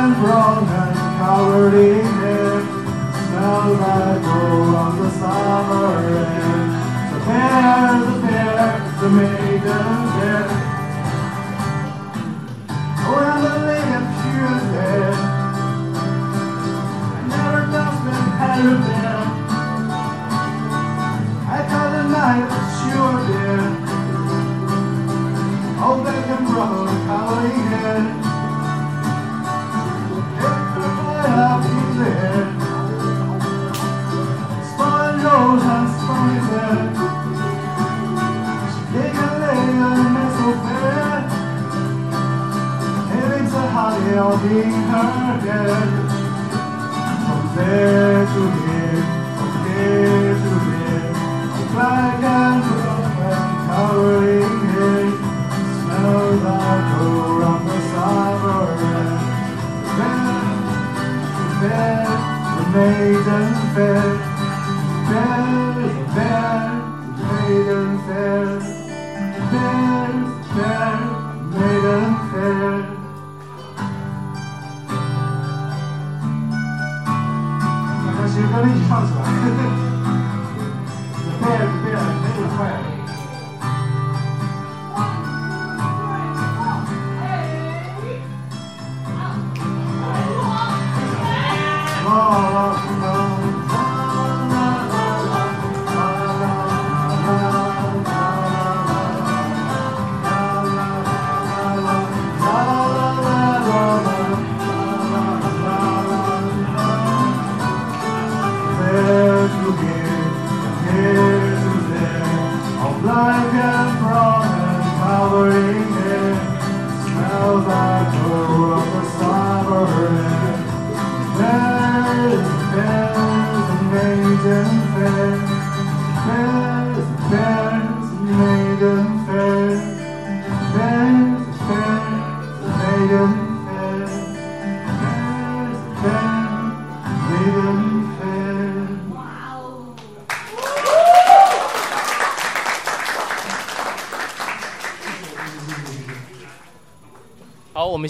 and brown and covered in hair. Smell like gold on the summer air. So there's a pair, the maiden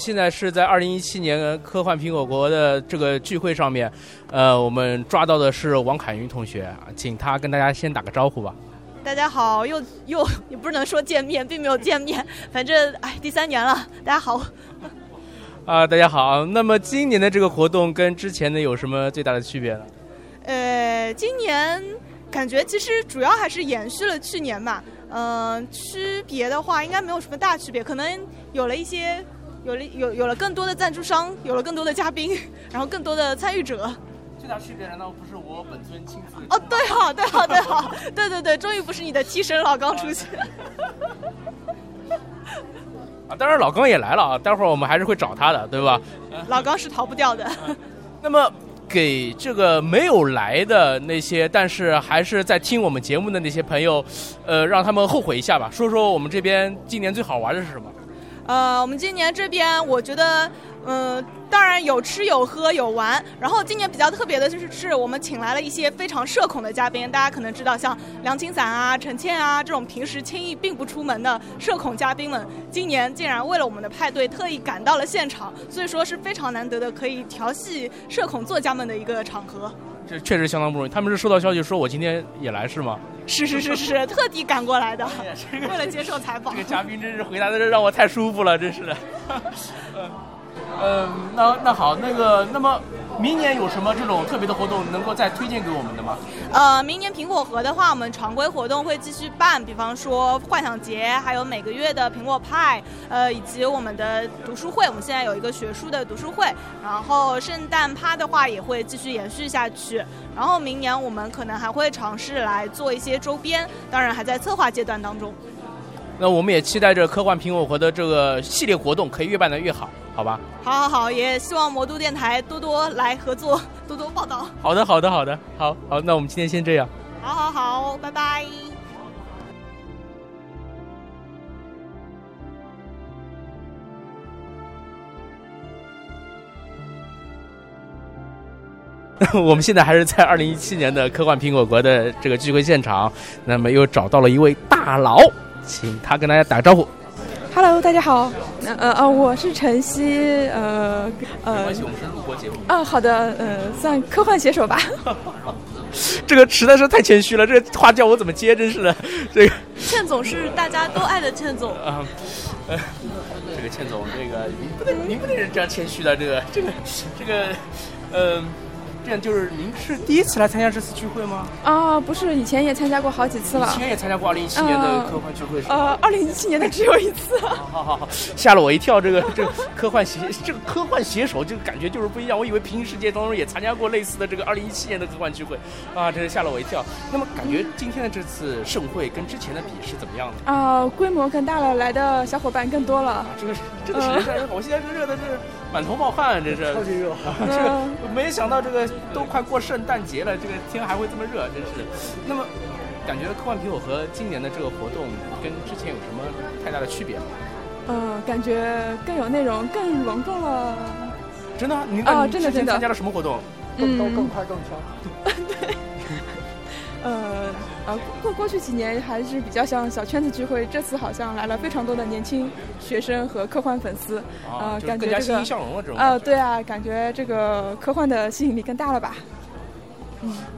现在是在二零一七年科幻苹果国的这个聚会上面，呃，我们抓到的是王凯云同学，请他跟大家先打个招呼吧。大家好，又又也不能说见面，并没有见面，反正哎，第三年了，大家好。啊、大家好。那么今年的这个活动跟之前的有什么最大的区别呢？呃，今年感觉其实主要还是延续了去年吧，嗯、区别的话应该没有什么大区别，可能有了一些。有了有有了更多的赞助商，有了更多的嘉宾，然后更多的参与者。最大区别难道不是我本尊亲自？哦，对好，对好，对好，对对对，终于不是你的替身老刚出现。啊，当然老刚也来了啊，待会儿我们还是会找他的，对吧？老刚是逃不掉的。那么给这个没有来的那些，但是还是在听我们节目的那些朋友，呃，让他们后悔一下吧。说说我们这边今年最好玩的是什么？呃，我们今年这边我觉得，嗯、当然有吃有喝有玩。然后今年比较特别的就是，是我们请来了一些非常社恐的嘉宾，大家可能知道，像梁清散啊、陈倩啊这种平时轻易并不出门的社恐嘉宾们，今年竟然为了我们的派对特意赶到了现场，所以说是非常难得的可以调戏社恐作家们的一个场合。这确实相当不容易。他们是收到消息说我今天也来是吗？是是是是，特地赶过来的，为了接受采访。这个嘉宾真是回答的让我太舒服了，真是的。嗯，那那好，那个，那么明年有什么这种特别的活动能够再推荐给我们的吗？呃，明年苹果核的话，我们常规活动会继续办，比方说幻想节，还有每个月的苹果派，呃，以及我们的读书会。我们现在有一个学术的读书会，然后圣诞趴的话也会继续延续下去。然后明年我们可能还会尝试来做一些周边，当然还在策划阶段当中。那我们也期待着科幻苹果核的这个系列活动可以越办得越好，好好吧？好好好，也希望魔都电台多多来合作，多多报道。好的，好的，好的，好好，那我们今天先这样。好好好，拜拜。我们现在还是在二零一七年的科幻苹果国的这个聚会现场，那么又找到了一位大佬，请他跟大家打个招呼。Hello，大家好，呃呃，我是晨曦，呃呃，没关系，我们是录播节目。啊，好的，呃，算科幻写手吧。这个实在是太谦虚了，这个话叫我怎么接？真是的，这个倩总是大家都爱的倩总。啊，呃，这个倩总，这个您不能，您不能这样谦虚的，这个，这个，这个，嗯、这样就是您是第一次来参加这次聚会吗？啊，不是，以前也参加过好几次了以。前也参加过二零一七年的科幻聚会是吧？呃，二零一七年的只有一次。好好好，吓了我一跳。这个这个科幻写这个科幻写手，这个感觉就是不一样。我以为平行世界当中也参加过类似的这个二零一七年的科幻聚会，啊，真是吓了我一跳。那么感觉今天的这次盛会跟之前的比是怎么样的？啊，规模更大了，来的小伙伴更多了。这个是这个真的是，我现在是热的是满头冒汗，这是超级热。这个没想到这个都快过圣诞节了，这个天还会这么热，真是。那么感觉科幻苹果和今年的这个活动跟之前有什么太大的区别吗？呃，感觉更有内容，更隆重了。真的？您啊真的真的之前参加了什么活动？更高、更嗯，快、更强。对 呃呃，过过去几年还是比较像小圈子聚会，这次好像来了非常多的年轻学生和科幻粉丝。啊，呃，感觉这个更加欣欣向荣了这种。呃，对。啊，感觉这个科幻的吸引力更大了吧？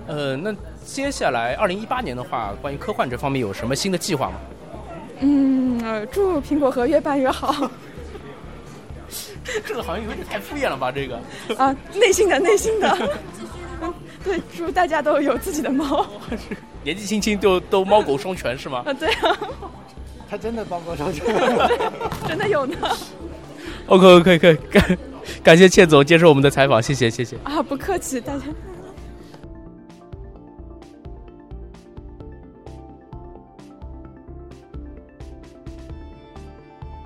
呃，那接下来二零一八年的话，关于科幻这方面有什么新的计划吗？嗯，呃，祝苹果核越办越好 这个好像有点太敷衍了吧？这个。啊！内心的，内心的。嗯对，祝大家都有自己的猫 年纪轻轻就都猫狗双全是吗啊！对啊，他真的猫狗双全。真的有呢？OK OK OK，感感谢倩总接受我们的采访，谢谢谢谢。啊！不客气，大家。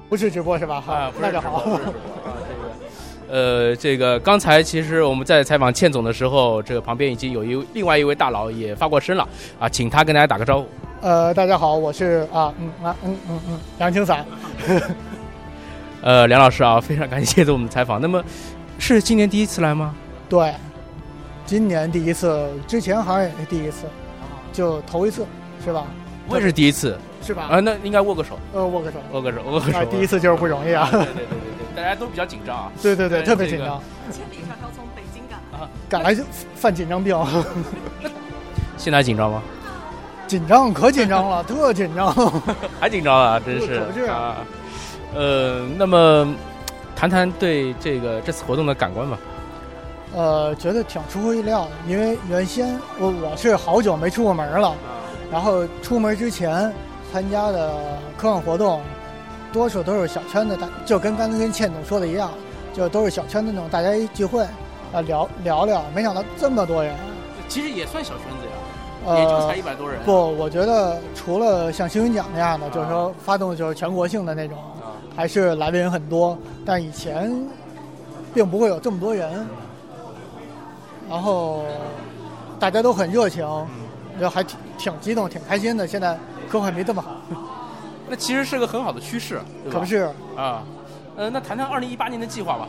不是直播是吧？啊，那就好。呃，这个刚才其实我们在采访倩总的时候，这个旁边已经有一另外一位大佬也发过声了啊，请他跟大家打个招呼。呃，大家好，我是啊，嗯啊，嗯嗯嗯，杨青伞。呃，梁老师啊，非常感谢对我们的采访。那么，是今年第一次来吗？对，今年第一次，之前好像也是第一次，就头一次，是吧？我也是第一次是吧？啊，那应该握个手，呃，握个手。握个手，握个手。啊，第一次就是不容易啊。对对对对对，大家都比较紧张啊。对对对，特别紧张，千里迢迢从北京赶。赶来就犯紧张病，现在紧张吗？紧张可紧张了，特紧张。还紧张啊，真是啊。呃，那么谈谈对这个这次活动的感官吧。呃，觉得挺出乎意料的，因为原先我我是好久没出过门了，然后出门之前参加的科幻活动，多数都是小圈子大，就跟刚才跟倩总说的一样，就都是小圈子那种大家一聚会，啊聊聊聊，没想到这么多人，其实也算小圈子呀，也就才呃一，百多人。不，我觉得除了像星云奖那样的，就是说发动就是全国性的那种，啊，还是来的人很多，但以前并不会有这么多人，然后大家都很热情，就还挺挺激动、挺开心的。现在 科幻没这么好，那其实是个很好的趋势，对吧可不是？啊。呃，那谈谈二零一八年的计划吧。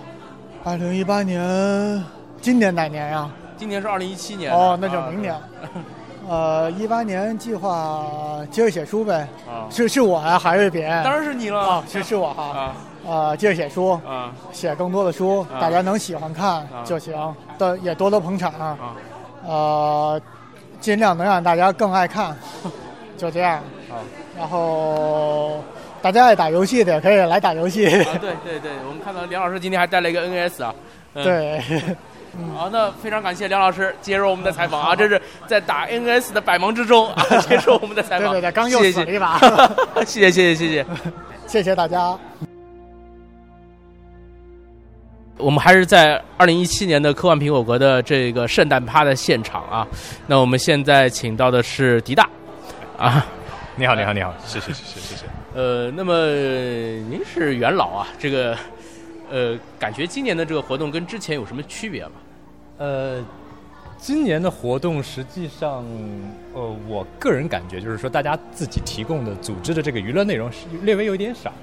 二零一八年，今年哪年呀、今年是二零一七年哦，那就啊明年。呃，一八年计划接着写书呗，啊，是是我呀，还是别人？当然是你了啊，是是我哈。啊呃，接着写书，啊写更多的书，啊大家能喜欢看啊就行，的也多多捧场。啊呃，尽量能让大家更爱看，就这样。好然后大家爱打游戏的可以来打游戏。啊！对对对，我们看到梁老师今天还带了一个 NS 啊。嗯、。对，好，那非常感谢梁老师接受我们的采访啊！这是在打 NS 的百忙之中啊，接受我们的采访。对对对，刚又谢谢死了一把。谢谢谢谢谢谢。谢谢大家。我们还是在二零一七年的科幻苹果国的这个圣诞趴的现场啊。那我们现在请到的是迪大啊，你好，你好，你好，谢谢，谢谢，谢谢。呃，那么您是元老啊，这个呃，感觉今年的这个活动跟之前有什么区别吗？呃，今年的活动实际上，呃，我个人感觉就是说，大家自己提供的组织的这个娱乐内容是略微有一点少。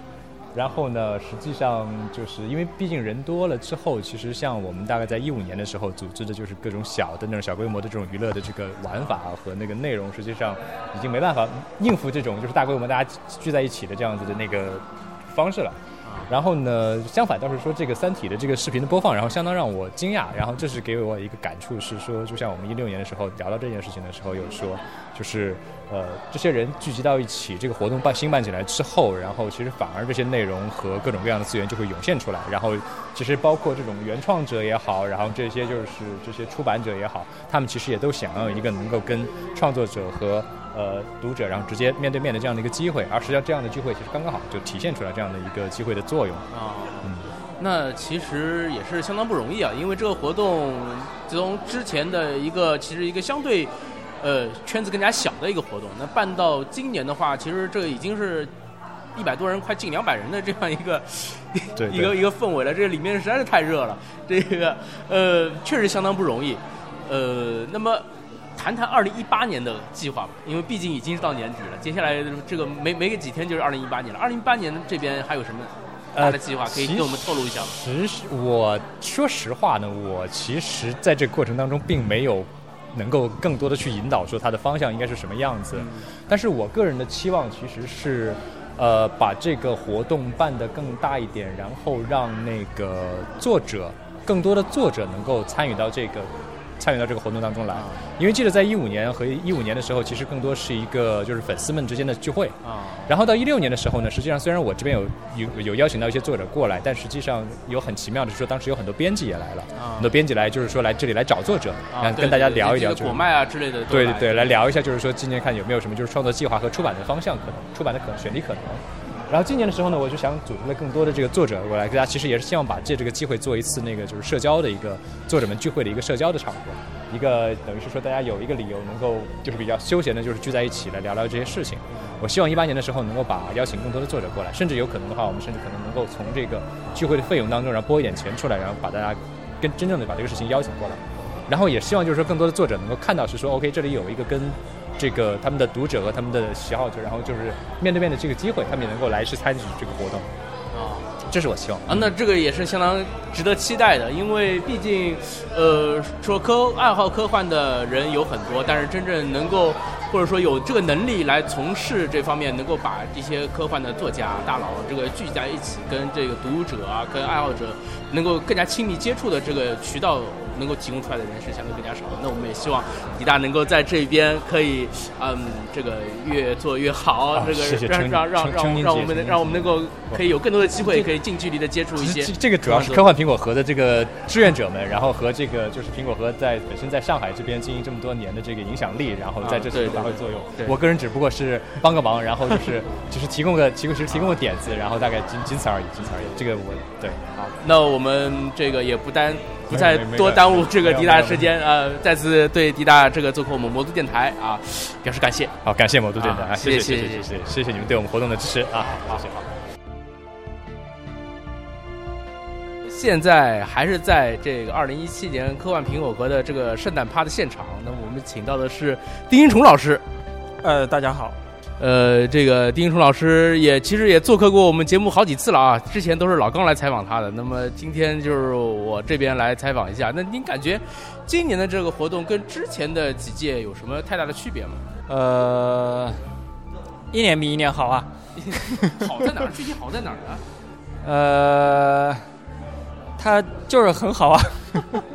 然后呢，实际上就是因为毕竟人多了之后，其实像我们大概在一五年的时候组织的就是各种小的那种小规模的这种娱乐的这个玩法和那个内容，实际上已经没办法应付这种就是大规模大家聚在一起的这样子的那个方式了。然后呢，相反倒是说这个《三体》的这个视频的播放，然后相当让我惊讶。然后这是给我一个感触，是说，就像我们一六年的时候聊到这件事情的时候，有说，就是呃，这些人聚集到一起，这个活动办新办起来之后，然后其实反而这些内容和各种各样的资源就会涌现出来。然后其实包括这种原创者也好，然后这些就是这些出版者也好，他们其实也都想要一个能够跟创作者和。呃，读者，然后直接面对面的这样的一个机会，而实际上这样的聚会其实刚刚好就体现出来这样的一个机会的作用啊。嗯，那其实也是相当不容易啊，因为这个活动从之前的一个其实一个相对呃圈子更加小的一个活动，那办到今年的话，其实这已经是一百多人，快近两百人的这样一个 一个一个氛围了。这里面实在是太热了，这个呃确实相当不容易。呃，那么。谈谈二零一八年的计划吧，因为毕竟已经是到年底了，接下来这个没没个几天就是二零一八年了。二零一八年这边还有什么大的计划可以给我们透露一下吗？其实我说实话呢，我其实在这个过程当中并没有能够更多的去引导说它的方向应该是什么样子，但是我个人的期望其实是，呃，把这个活动办得更大一点，然后让那个作者更多的作者能够参与到这个。参与到这个活动当中来，因为记得在一五年和一五年的时候，其实更多是一个就是粉丝们之间的聚会啊。然后到一六年的时候呢，实际上虽然我这边有有有邀请到一些作者过来，但实际上有很奇妙的是说，当时有很多编辑也来了，很多编辑来就是说来这里来找作者，跟大家聊一聊，果麦啊之类的。对对对，来聊一下，就是说今年看有没有什么就是创作计划和出版的方向可能，出版的可选题可能。然后今年的时候呢，我就想组织了更多的这个作者过来，大家其实也是希望把借这个机会做一次那个就是社交的一个作者们聚会的一个社交的场合，一个等于是说大家有一个理由能够就是比较休闲的，就是聚在一起来聊聊这些事情。我希望一八年的时候能够把邀请更多的作者过来，甚至有可能的话，我们甚至可能能够从这个聚会的费用当中，然后拨一点钱出来，然后把大家跟真正的把这个事情邀请过来。然后也希望就是说更多的作者能够看到是说，OK，这里有一个跟。这个他们的读者和他们的喜好者，然后就是面对面的这个机会，他们也能够来去参与这个活动，啊，这是我希望啊。那这个也是相当值得期待的，因为毕竟，呃，说科爱好科幻的人有很多，但是真正能够或者说有这个能力来从事这方面，能够把这些科幻的作家大佬这个聚集在一起，跟这个读者啊，跟爱好者能够更加亲密接触的这个渠道。能够提供出来的人是相对更加少的，那我们也希望迪大能够在这边可以，嗯，这个越做越好，这个让让让让让我们让我们能够可以有更多的机会，可以近距离的接触一些。这个主要是科幻苹果核的这个志愿者们，然后和这个就是苹果核在本身在上海这边经营这么多年的这个影响力，然后在这次发挥作用。我个人只不过是帮个忙，然后就是就是提供个提供其实提供个点子，然后大概仅仅此而已，仅此而已。这个我对好，那我们这个也不单。不再多耽误这个迪达时间，呃，再次对迪达这个做客我们魔都电台啊表示感谢。好，感谢魔都电台，啊谢谢谢谢谢谢谢谢你们对我们活动的支持啊！好，谢谢。好。现在还是在这个二零一七年科幻苹果核的这个圣诞趴的现场，那么我们请到的是丁一虫老师。呃，大家好。呃，这个丁一冲老师也其实也做客过我们节目好几次了啊，之前都是老刚来采访他的。那么今天就是我这边来采访一下。那您感觉今年的这个活动跟之前的几届有什么太大的区别吗？呃，一年比一年好啊。好在哪儿？具体好在哪儿呢？呃，他就是很好啊。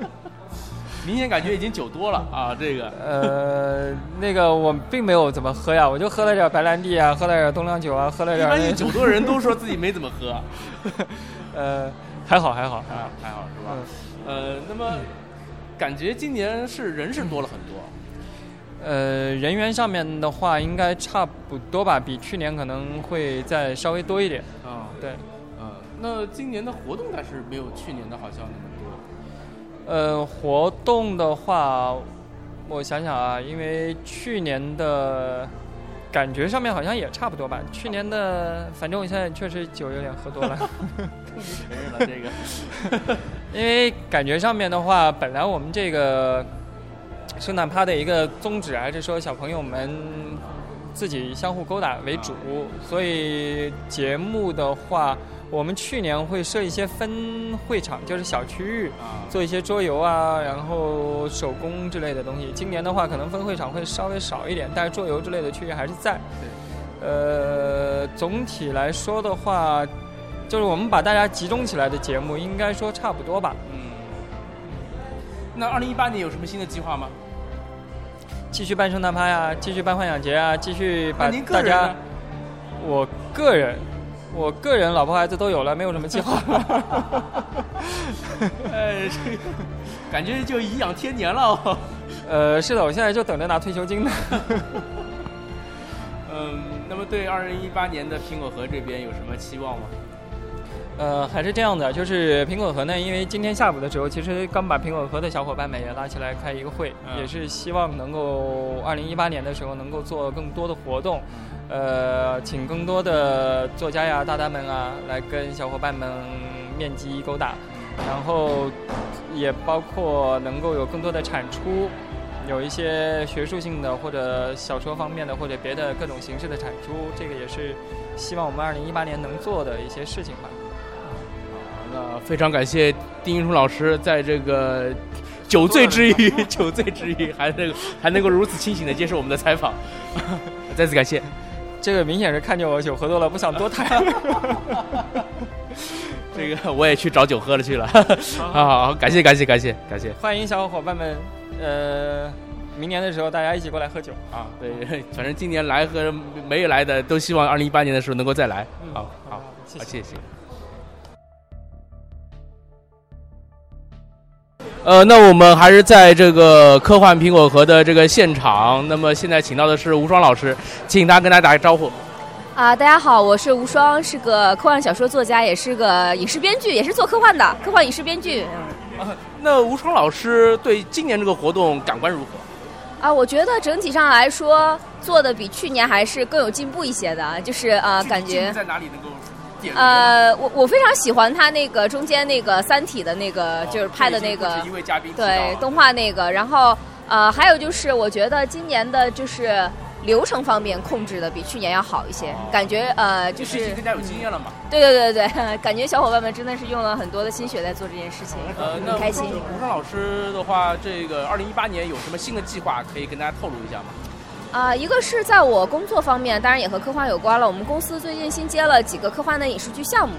明显感觉已经酒多了啊！这个呃，那个我并没有怎么喝呀，我就喝了点白兰地啊，喝了点东酿酒啊，喝了点。一般酒多人都说自己没怎么喝，呃，还好还好还好还好是吧？呃，那么感觉今年是人是多了很多。呃，人员上面的话应该差不多吧，比去年可能会再稍微多一点。啊，对，呃，那今年的活动但是没有去年的好像那么。呃，活动的话，我想想啊，因为去年的感觉上面好像也差不多吧。去年的，反正我现在确实酒有点喝多了。承认了这个，因为感觉上面的话，本来我们这个圣诞趴的一个宗旨还是说小朋友们自己相互勾搭为主，所以节目的话，我们去年会设一些分会场，就是小区域做一些桌游啊，然后手工之类的东西。今年的话，可能分会场会稍微少一点，但是桌游之类的区域还是在。呃，总体来说的话。就是我们把大家集中起来的节目，应该说差不多吧。嗯。那二零一八年有什么新的计划吗？继续办圣诞趴呀，继续办幻想节啊，继续把大家。我个人，我个人老婆孩子都有了，没有什么计划了。哎，这个感觉就颐养天年了。哦。呃，是的，我现在就等着拿退休金呢。嗯，那么对二零一八年的苹果核这边有什么期望吗？呃，还是这样的，就是苹果核呢，因为今天下午的时候，其实刚把苹果核的小伙伴们也拉起来开一个会，也是希望能够二零一八年的时候能够做更多的活动，呃，请更多的作家呀、大大们啊来跟小伙伴们面基勾搭，然后也包括能够有更多的产出，有一些学术性的或者小说方面的或者别的各种形式的产出，这个也是希望我们二零一八年能做的一些事情吧。那非常感谢丁一冲老师在这个酒醉之余，酒醉之余还能还能够如此清醒的接受我们的采访，再次感谢。这个明显是看见我酒喝多了，不想多谈。这个我也去找酒喝了去了。好好好，感谢感谢感谢感谢。欢迎小伙伴们，呃，明年的时候大家一起过来喝酒啊。对，反正今年来和没有来的都希望二零一八年的时候能够再来。好好，谢谢谢谢。呃，那我们还是在这个科幻苹果核的这个现场。那么现在请到的是吴双老师，请他跟大家打个招呼。啊，大家好，我是吴双，是个科幻小说作家，也是个影视编剧，也是做科幻的科幻影视编剧。啊，那吴双老师对今年这个活动感官如何？啊，我觉得整体上来说做的比去年还是更有进步一些的，就是啊，感觉在哪里能够？呃，我我非常喜欢他那个中间那个《三体》的那个，就是拍的那个，对动画那个。然后呃，还有就是我觉得今年的就是流程方面控制的比去年要好一些，感觉呃就是更加有经验了嘛。对对对对，感觉小伙伴们真的是用了很多的心血在做这件事情，很开心。吴双老师的话，这个二零一八年有什么新的计划可以跟大家透露一下吗？啊，一个是在我工作方面，当然也和科幻有关了。我们公司最近新接了几个科幻的影视剧项目，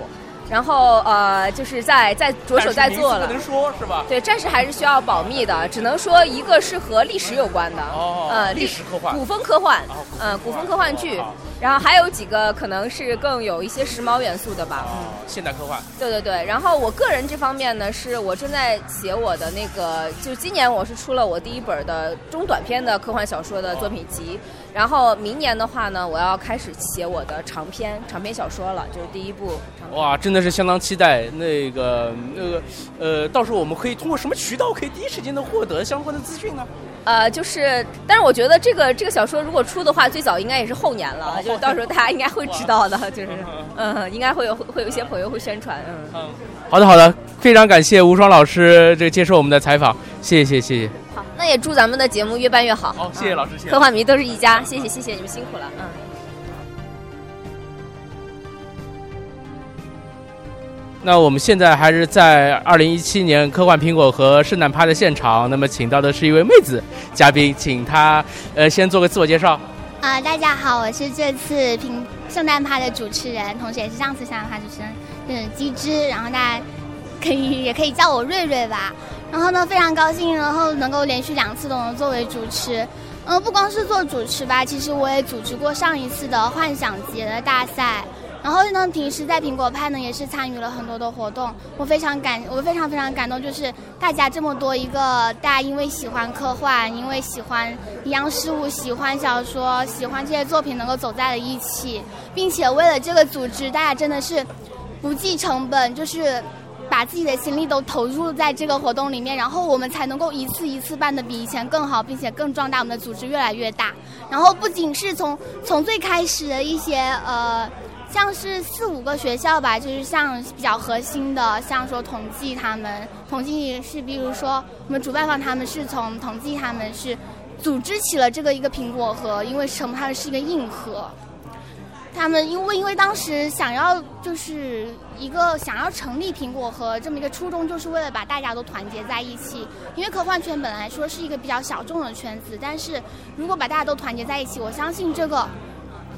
然后呃，就是在在着手在做了。不能说是吧？对，暂时还是需要保密的，只能说一个是和历史有关的，哦，呃，历史科幻、古风科幻，嗯，古风科幻剧。然后还有几个可能是更有一些时髦元素的吧，嗯，现代科幻。对对对，然后我个人这方面呢，是我正在写我的那个，就今年我是出了我第一本的中短篇的科幻小说的作品集，然后明年的话呢，我要开始写我的长篇长篇小说了，就是第一部。哇，真的是相当期待那个那个，呃，到时候我们可以通过什么渠道可以第一时间的获得相关的资讯呢？呃，就是，但是我觉得这个这个小说如果出的话，最早应该也是后年了，就是到时候大家应该会知道的，就是，嗯，应该会有会有一些朋友会宣传，嗯。好的，好的，非常感谢吴双老师这个接受我们的采访，谢谢，谢谢。好，那也祝咱们的节目越办越好。好，谢谢老师，谢谢。科幻迷都是一家，谢谢，谢谢你们辛苦了，嗯。那我们现在还是在二零一七年科幻苹果和圣诞趴的现场，那么请到的是一位妹子嘉宾，请她呃先做个自我介绍。啊，大家好，我是这次苹圣诞趴的主持人，同时也是上次圣诞趴主持人，就是机智，然后大家可以也可以叫我瑞瑞吧。然后呢，非常高兴，然后能够连续两次都能作为主持。嗯，不光是做主持吧，其实我也组织过上一次的幻想节的大赛。然后呢，平时在苹果派呢也是参与了很多的活动，我非常感，我非常非常感动，就是大家这么多一个，大家因为喜欢科幻，因为喜欢一样事物，喜欢小说，喜欢这些作品，能够走在了一起，并且为了这个组织，大家真的是不计成本，就是把自己的心力都投入在这个活动里面，然后我们才能够一次一次办的比以前更好，并且更壮大，我们的组织越来越大。然后不仅是从从最开始的一些呃。像是四五个学校吧，就是像比较核心的，像说同济他们，同济是比如说我们主办方他们是从同济他们是组织起了这个一个苹果核，因为什么？它是一个硬核。他们因为因为当时想要就是一个想要成立苹果核这么一个初衷，就是为了把大家都团结在一起。因为科幻圈本来说是一个比较小众的圈子，但是如果把大家都团结在一起，我相信这个。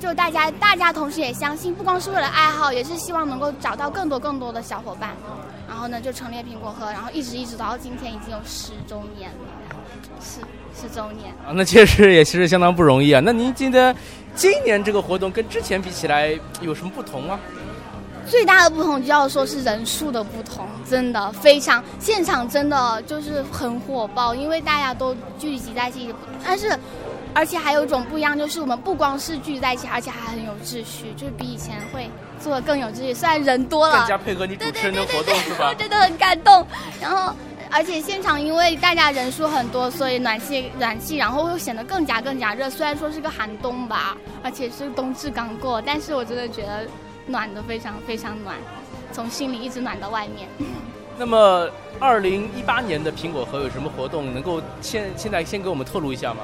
就大家，大家同时也相信，不光是为了爱好，也是希望能够找到更多更多的小伙伴。然后呢，就成立苹果核，然后一直一直到今天已经有十周年了，十十周年。啊，那确实也其实相当不容易啊。那您觉得今年这个活动跟之前比起来有什么不同吗？最大的不同就要说是人数的不同，真的非常现场真的就是很火爆，因为大家都聚集在一起，但是。而且还有一种不一样，就是我们不光是聚在一起，而且还很有秩序，就是比以前会做的更有秩序。虽然人多了，更加配合你主持人的活动是吧？真的很感动。然后，而且现场因为大家人数很多，所以暖气暖气，然后又显得更加更加热。虽然说是个寒冬吧，而且是冬至刚过，但是我真的觉得暖的非常非常暖，从心里一直暖到外面。那么，二零一八年的苹果核有什么活动？能够现现在先给我们透露一下吗？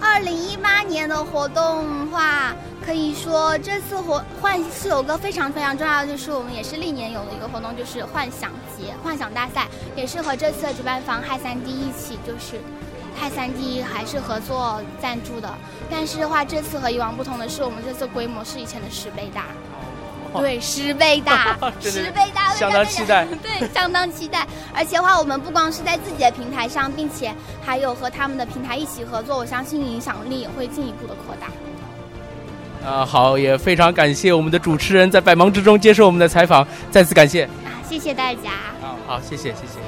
二零一八年的活动话，可以说这次活幻是有个非常非常重要的，就是我们也是历年有的一个活动，就是幻想节、幻想大赛，也是和这次的主办方嗨三 D 一起，就是嗨三 D 还是合作赞助的。但是的话，这次和以往不同的是，我们这次规模是以前的十倍大。对，十倍大，十倍大，相当期待。对，相当期待。而且话，我们不光是在自己的平台上，并且还有和他们的平台一起合作，我相信影响力也会进一步的扩大。啊，好，也非常感谢我们的主持人在百忙之中接受我们的采访，再次感谢。啊，谢谢大家。啊，好，谢谢，谢谢。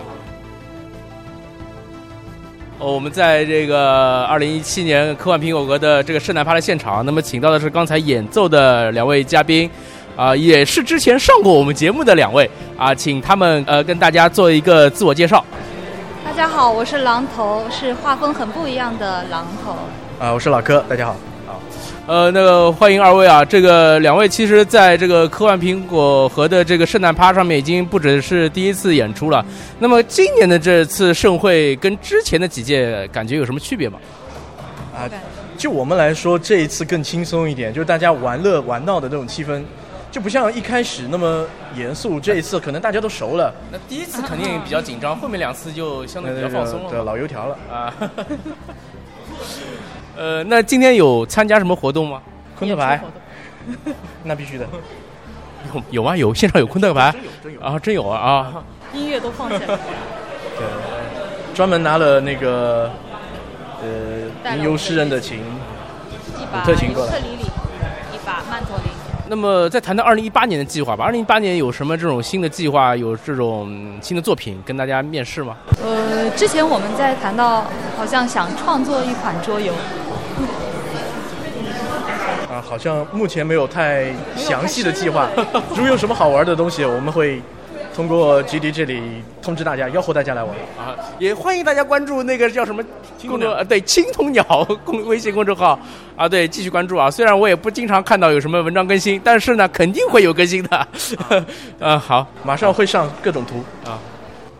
哦，我们在这个二零一七年科幻苹果国的这个圣诞趴的现场，那么请到的是刚才演奏的两位嘉宾。啊，也是之前上过我们节目的两位啊，请他们呃跟大家做一个自我介绍。大家好，我是狼头，是画风很不一样的狼头。啊，我是老柯，大家好。好，呃，那个欢迎二位啊，这个两位其实在这个科幻苹果核的这个圣诞趴上面已经不只是第一次演出了。那么今年的这次盛会跟之前的几届感觉有什么区别吗？啊，就我们来说，这一次更轻松一点，就是大家玩乐玩闹的这种气氛。就不像一开始那么严肃，这一次可能大家都熟了。那第一次肯定比较紧张，后面两次就相对比较放松了。对，老油条了啊。呃，那今天有参加什么活动吗？昆特牌。那必须的。有有吗？有现场有昆特牌？真有，啊，真有啊啊！音乐都放起来。对，专门拿了那个呃吟游诗人的琴，特琴过来。那么，再谈谈二零一八年的计划吧。二零一八年有什么这种新的计划？有这种新的作品跟大家面试吗？呃，之前我们在谈到，好像想创作一款桌游。啊，好像目前没有太详细的计划。如果有什么好玩的东西，我们会。通过基地这里通知大家，吆喝大家来玩啊！也欢迎大家关注那个叫什么公众对青铜鸟公微信公众号啊，对，继续关注啊！虽然我也不经常看到有什么文章更新，但是呢，肯定会有更新的。啊，好，马上会上各种图啊。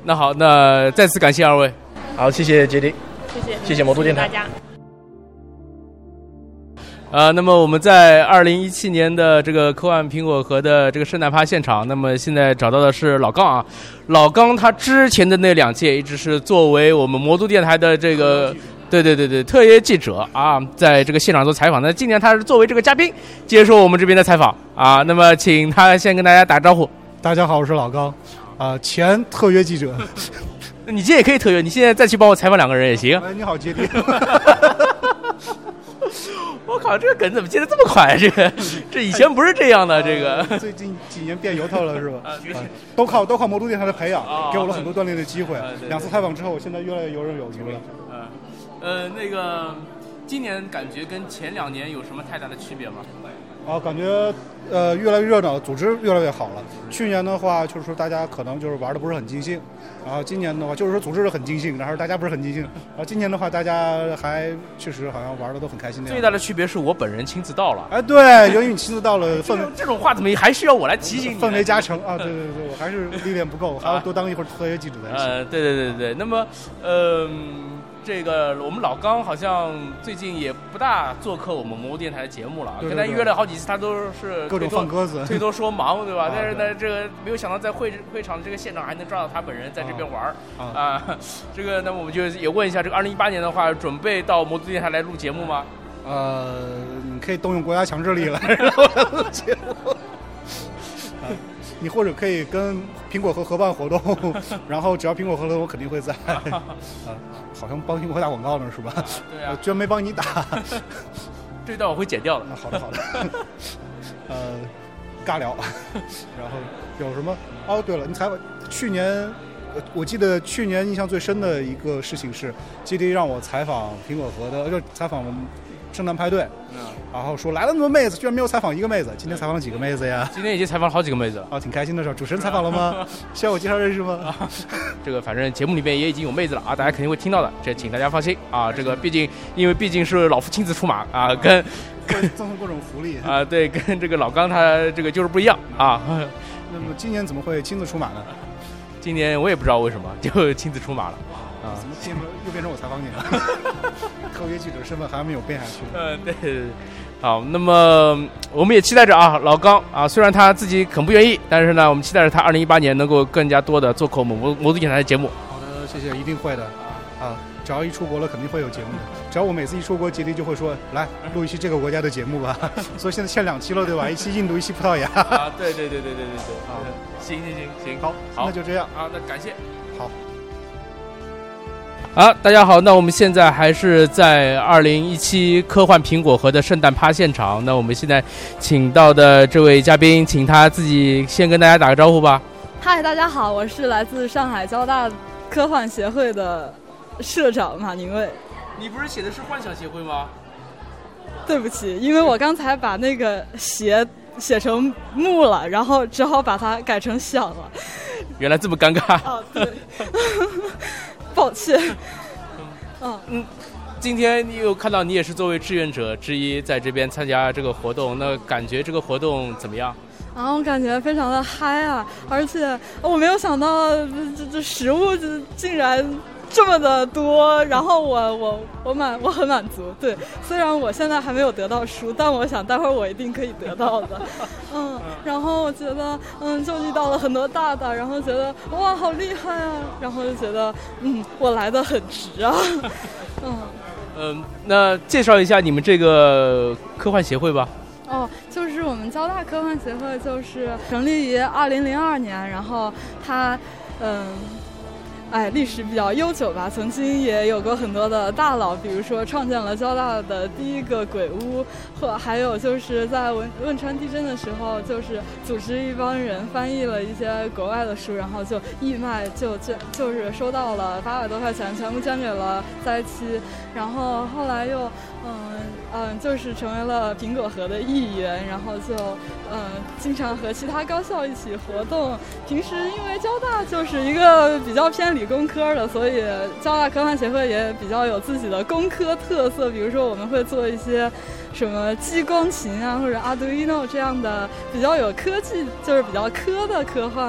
那好，那再次感谢二位。好，谢谢杰迪，谢谢，谢谢魔都电台。呃，那么我们在二零一七年的这个科幻苹果核的这个圣诞趴现场，那么现在找到的是老刚啊，老刚他之前的那两届一直是作为我们魔都电台的这个，对对对对，特约记者啊，在这个现场做采访。那今年他是作为这个嘉宾接受我们这边的采访啊，那么请他先跟大家打招呼。大家好，我是老刚，啊，前特约记者。你今天也可以特约，你现在再去帮我采访两个人也行。哎，你好，杰迪。我靠，这个梗怎么接的这么快？这个，这以前不是这样的。这个最近几年变油头了是吧？啊，都靠都靠魔都电台的培养，给我了很多锻炼的机会。两次采访之后，我现在越来越游刃有余了。嗯，呃，那个，今年感觉跟前两年有什么太大的区别吗？啊，感觉呃越来越热闹，组织越来越好了。去年的话，就是说大家可能就是玩的不是很尽兴，然后今年的话，就是说组织很尽兴，然后大家不是很尽兴。然后今年的话，大家还确实好像玩的都很开心。最大的区别是我本人亲自到了。哎，对，由于你亲自到了，氛围这种话怎么还需要我来提醒你？氛围加成啊！对对对，我还是历练不够，还要多当一会儿特约记者才行。呃，对对对对对。那么，嗯。这个我们老刚好像最近也不大做客我们魔都电台的节目了，跟他约了好几次，他都是各种放鸽子，最多说忙，对吧？但是呢，这个没有想到在会会场这个现场还能抓到他本人在这边玩儿啊。这个，那么我们就也问一下，这个二零一八年的话，准备到魔都电台来录节目吗？呃，你可以动用国家强制力来录节目。你或者可以跟苹果核合办活动，然后只要苹果核了，我肯定会在。啊，好像帮苹果打广告呢，是吧？对啊，居然没帮你打，这段我会剪掉的。好的，好的。呃，尬聊，然后有什么？哦，对了，你采访去年，我记得去年印象最深的一个事情是基地让我采访苹果核的，就采访。圣诞派对，嗯，然后说来了那么多妹子，居然没有采访一个妹子。今天采访了几个妹子呀？今天已经采访了好几个妹子了，啊，挺开心的是吧？主持人采访了吗？需要我介绍认识吗？啊 这个反正节目里面也已经有妹子了啊，大家肯定会听到的，这请大家放心啊。这个毕竟因为毕竟是老夫亲自出马啊，跟跟赠送各种福利啊，对，跟这个老刚他这个就是不一样啊。那么今年怎么会亲自出马呢？今年我也不知道为什么就亲自出马了。啊！怎么变成又变成我采访你了？特约记者身份还没有变下去。嗯，对对对。好，那么我们也期待着啊，老刚啊，虽然他自己很不愿意，但是呢，我们期待着他二零一八年能够更加多的做客我们魔魔都电台的节目。好的，谢谢，一定会的。啊，只要一出国了，肯定会有节目的。只要我每次一出国，杰迪就会说来录一期这个国家的节目吧。所以现在欠两期了，对吧？一期印度，一期葡萄牙。啊，对对对对对对对。啊，行行行行，好，好，那就这样啊，那感谢。好。好，大家好，那我们现在还是在二零一七科幻苹果核的圣诞趴现场。那我们现在请到的这位嘉宾，请他自己先跟大家打个招呼吧。嗨，大家好，我是来自上海交大科幻协会的社长马宁卫。你不是写的是幻想协会吗？对不起，因为我刚才把那个“协”写成“木”了，然后只好把它改成“想”了。原来这么尴尬。哦，对。抱歉，嗯 嗯，今天你有看到你也是作为志愿者之一在这边参加这个活动，那感觉这个活动怎么样？啊，我感觉非常的嗨啊，而且我没有想到这这食物竟然。这么的多，然后我我我满我很满足，对，虽然我现在还没有得到书，但我想待会儿我一定可以得到的，嗯，然后我觉得嗯就遇到了很多大大，然后觉得哇好厉害啊，然后就觉得嗯我来的很值啊，嗯嗯，那介绍一下你们这个科幻协会吧。哦，就是我们交大科幻协会，就是成立于二零零二年，然后它嗯。哎，历史比较悠久吧，曾经也有过很多的大佬，比如说创建了交大的第一个鬼屋，或还有就是在汶汶川地震的时候，就是组织一帮人翻译了一些国外的书，然后就义卖，就捐，就是收到了八百多块钱，全部捐给了灾区，然后后来又。嗯嗯，就是成为了苹果核的一员，然后就嗯经常和其他高校一起活动。平时因为交大就是一个比较偏理工科的，所以交大科幻协会也比较有自己的工科特色。比如说我们会做一些什么激光琴啊，或者 Arduino 这样的比较有科技，就是比较科的科幻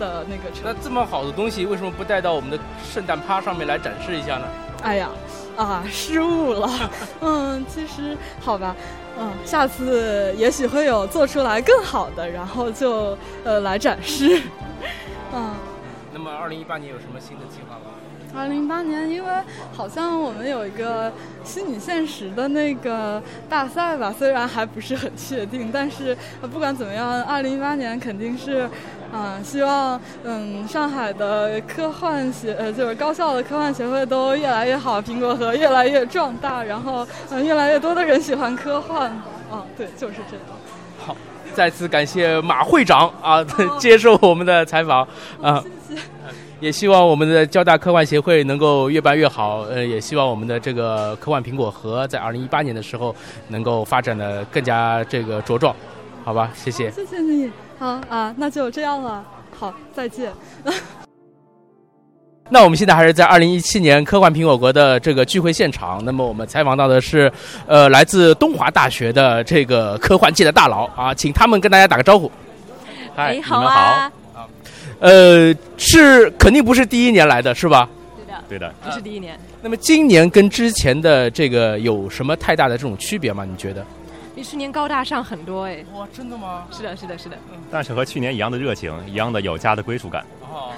的那个。那这么好的东西，为什么不带到我们的圣诞趴上面来展示一下呢？哎呀。啊，失误了。嗯，其实好吧，嗯，下次也许会有做出来更好的，然后就呃来展示。嗯。那么，二零一八年有什么新的计划吗？二零一八年，因为好像我们有一个虚拟现实的那个大赛吧，虽然还不是很确定，但是不管怎么样，二零一八年肯定是。啊，希望嗯，上海的科幻协呃，就是高校的科幻协会都越来越好，苹果核越来越壮大，然后嗯，越来越多的人喜欢科幻。啊，对，就是这样。好，再次感谢马会长啊，接受我们的采访啊。也希望我们的交大科幻协会能够越办越好，呃，也希望我们的这个科幻苹果核在二零一八年的时候能够发展的更加这个茁壮，好吧？谢谢。谢谢你。好啊，那就这样了。好，再见。那我们现在还是在二零一七年科幻苹果国的这个聚会现场。那么我们采访到的是，呃，来自东华大学的这个科幻界的大佬啊，请他们跟大家打个招呼。嗨，你们好。呃，是肯定不是第一年来的是吧？对的，对的，不是第一年。那么今年跟之前的这个有什么太大的这种区别吗？你觉得？比去年高大上很多哎。哇，真的吗？是的，是的，是的。但是和去年一样的热情，一样的有家的归属感。哦。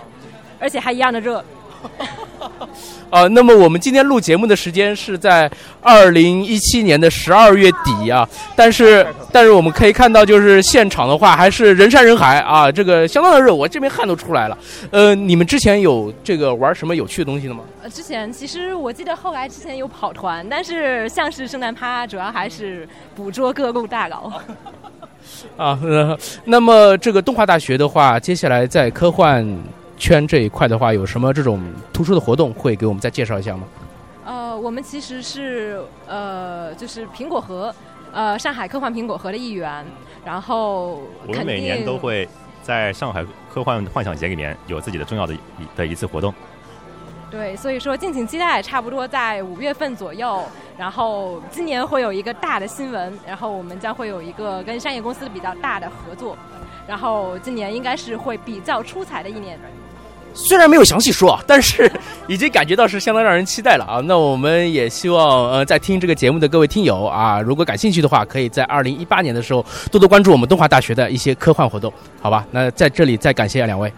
而且还一样的热。啊，那么我们今天录节目的时间是在二零一七年的十二月底啊，但是但是我们可以看到，就是现场的话还是人山人海啊，这个相当的热，我这边汗都出来了。呃，你们之前有这个玩什么有趣的东西的吗？呃，之前其实我记得后来之前有跑团，但是像是圣诞趴，主要还是捕捉各路大佬。啊，那么这个动画大学的话，接下来在科幻。圈这一块的话，有什么这种突出的活动会给我们再介绍一下吗？呃，我们其实是呃，就是苹果核，呃，上海科幻苹果核的一员。然后我们每年都会在上海科幻幻想节里面有自己的重要的一的一次活动。对，所以说敬请期待，差不多在五月份左右。然后今年会有一个大的新闻，然后我们将会有一个跟商业公司的比较大的合作。然后今年应该是会比较出彩的一年。虽然没有详细说，但是已经感觉到是相当让人期待了啊！那我们也希望呃，在听这个节目的各位听友啊，如果感兴趣的话，可以在二零一八年的时候多多关注我们东华大学的一些科幻活动，好吧？那在这里再感谢两位。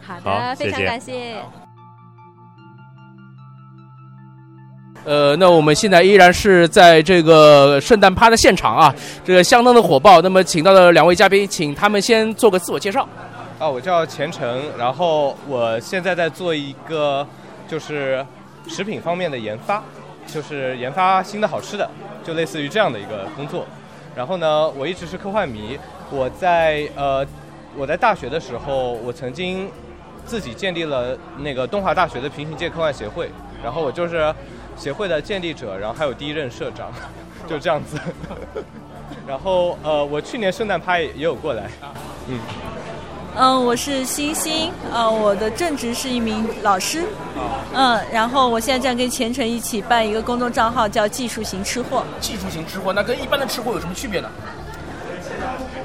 好的，非常感谢。呃，那我们现在依然是在这个圣诞趴的现场啊，这个相当的火爆。那么，请到的两位嘉宾，请他们先做个自我介绍。啊，我叫钱程，然后我现在在做一个就是食品方面的研发，就是研发新的好吃的，就类似于这样的一个工作。然后呢，我一直是科幻迷，我在呃我在大学的时候，我曾经自己建立了那个东华大学的平行界科幻协会，然后我就是协会的建立者，然后还有第一任社长，就这样子。然后呃，我去年圣诞趴也有过来，嗯。嗯，我是星星，呃，我的正职是一名老师，嗯，然后我现在正跟前程一起办一个公众账号，叫技术型吃货。技术型吃货，那跟一般的吃货有什么区别呢？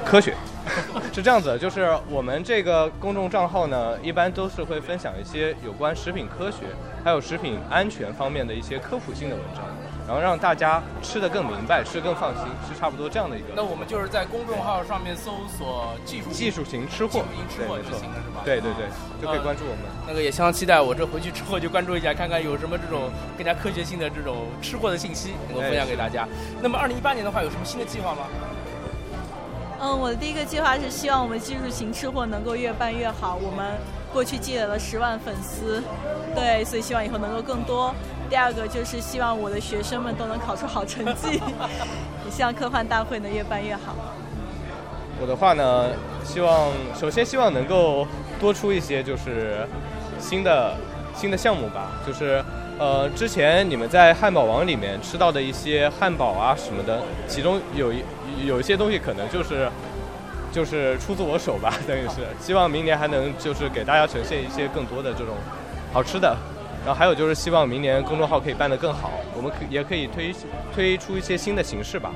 科学。是这样子，就是我们这个公众账号呢，一般都是会分享一些有关食品科学，还有食品安全方面的一些科普性的文章，然后让大家吃得更明白，吃得更放心，是差不多这样的一个。那我们就是在公众号上面搜索“技术技术型吃货”，吃货就行了，是吧？对对对，就可以关注我们。那个也相当期待，我这回去之后就关注一下，看看有什么这种更加科学性的这种吃货的信息能够分享给大家。那么二零一八年的话，有什么新的计划吗？嗯，我的第一个计划是希望我们技术型吃货能够越办越好。我们过去积累了十万粉丝，对，所以希望以后能够更多。第二个就是希望我的学生们都能考出好成绩，也 希望科幻大会能越办越好。我的话呢，希望首先希望能够多出一些就是新的新的项目吧，就是呃之前你们在汉堡王里面吃到的一些汉堡啊什么的，其中有一。有一些东西可能就是就是出自我手吧，等于是希望明年还能就是给大家呈现一些更多的这种好吃的，然后还有就是希望明年公众号可以办得更好，我们可也可以推推出一些新的形式吧。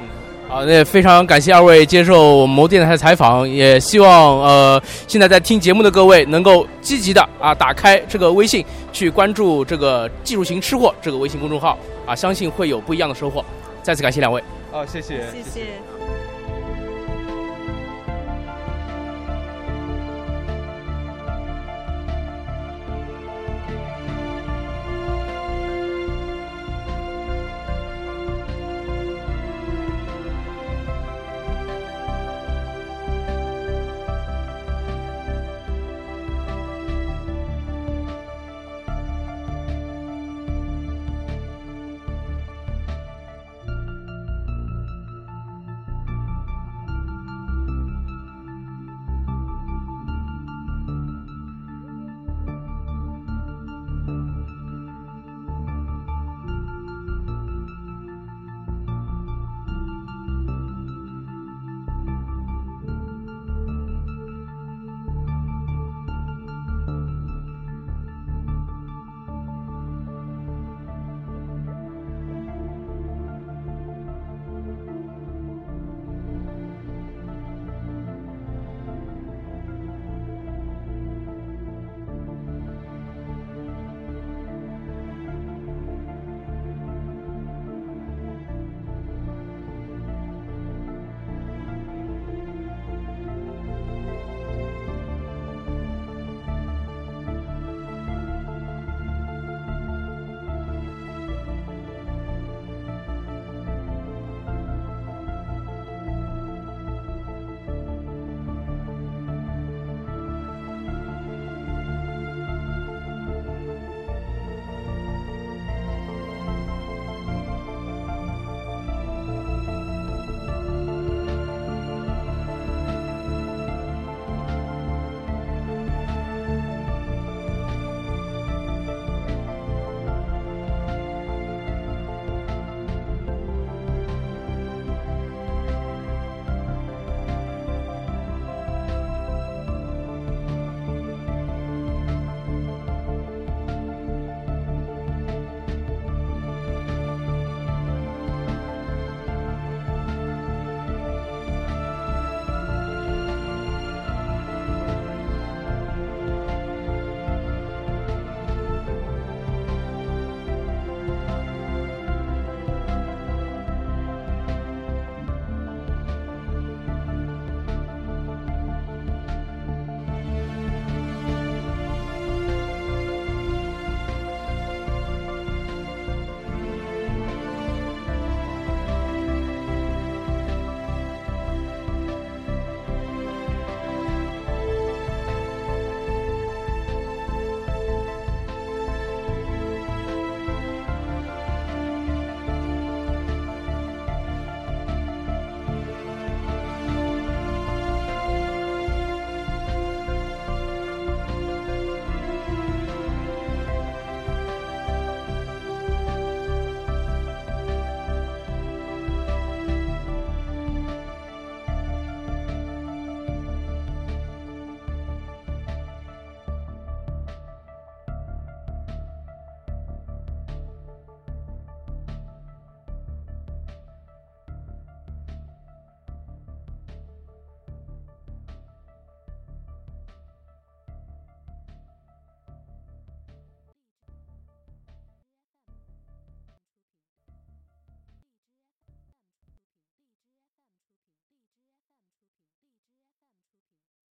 嗯，好，那非常感谢二位接受某电台的采访，也希望呃现在在听节目的各位能够积极的啊打开这个微信去关注这个技术型吃货这个微信公众号啊，相信会有不一样的收获。再次感谢两位。好，谢谢，谢谢。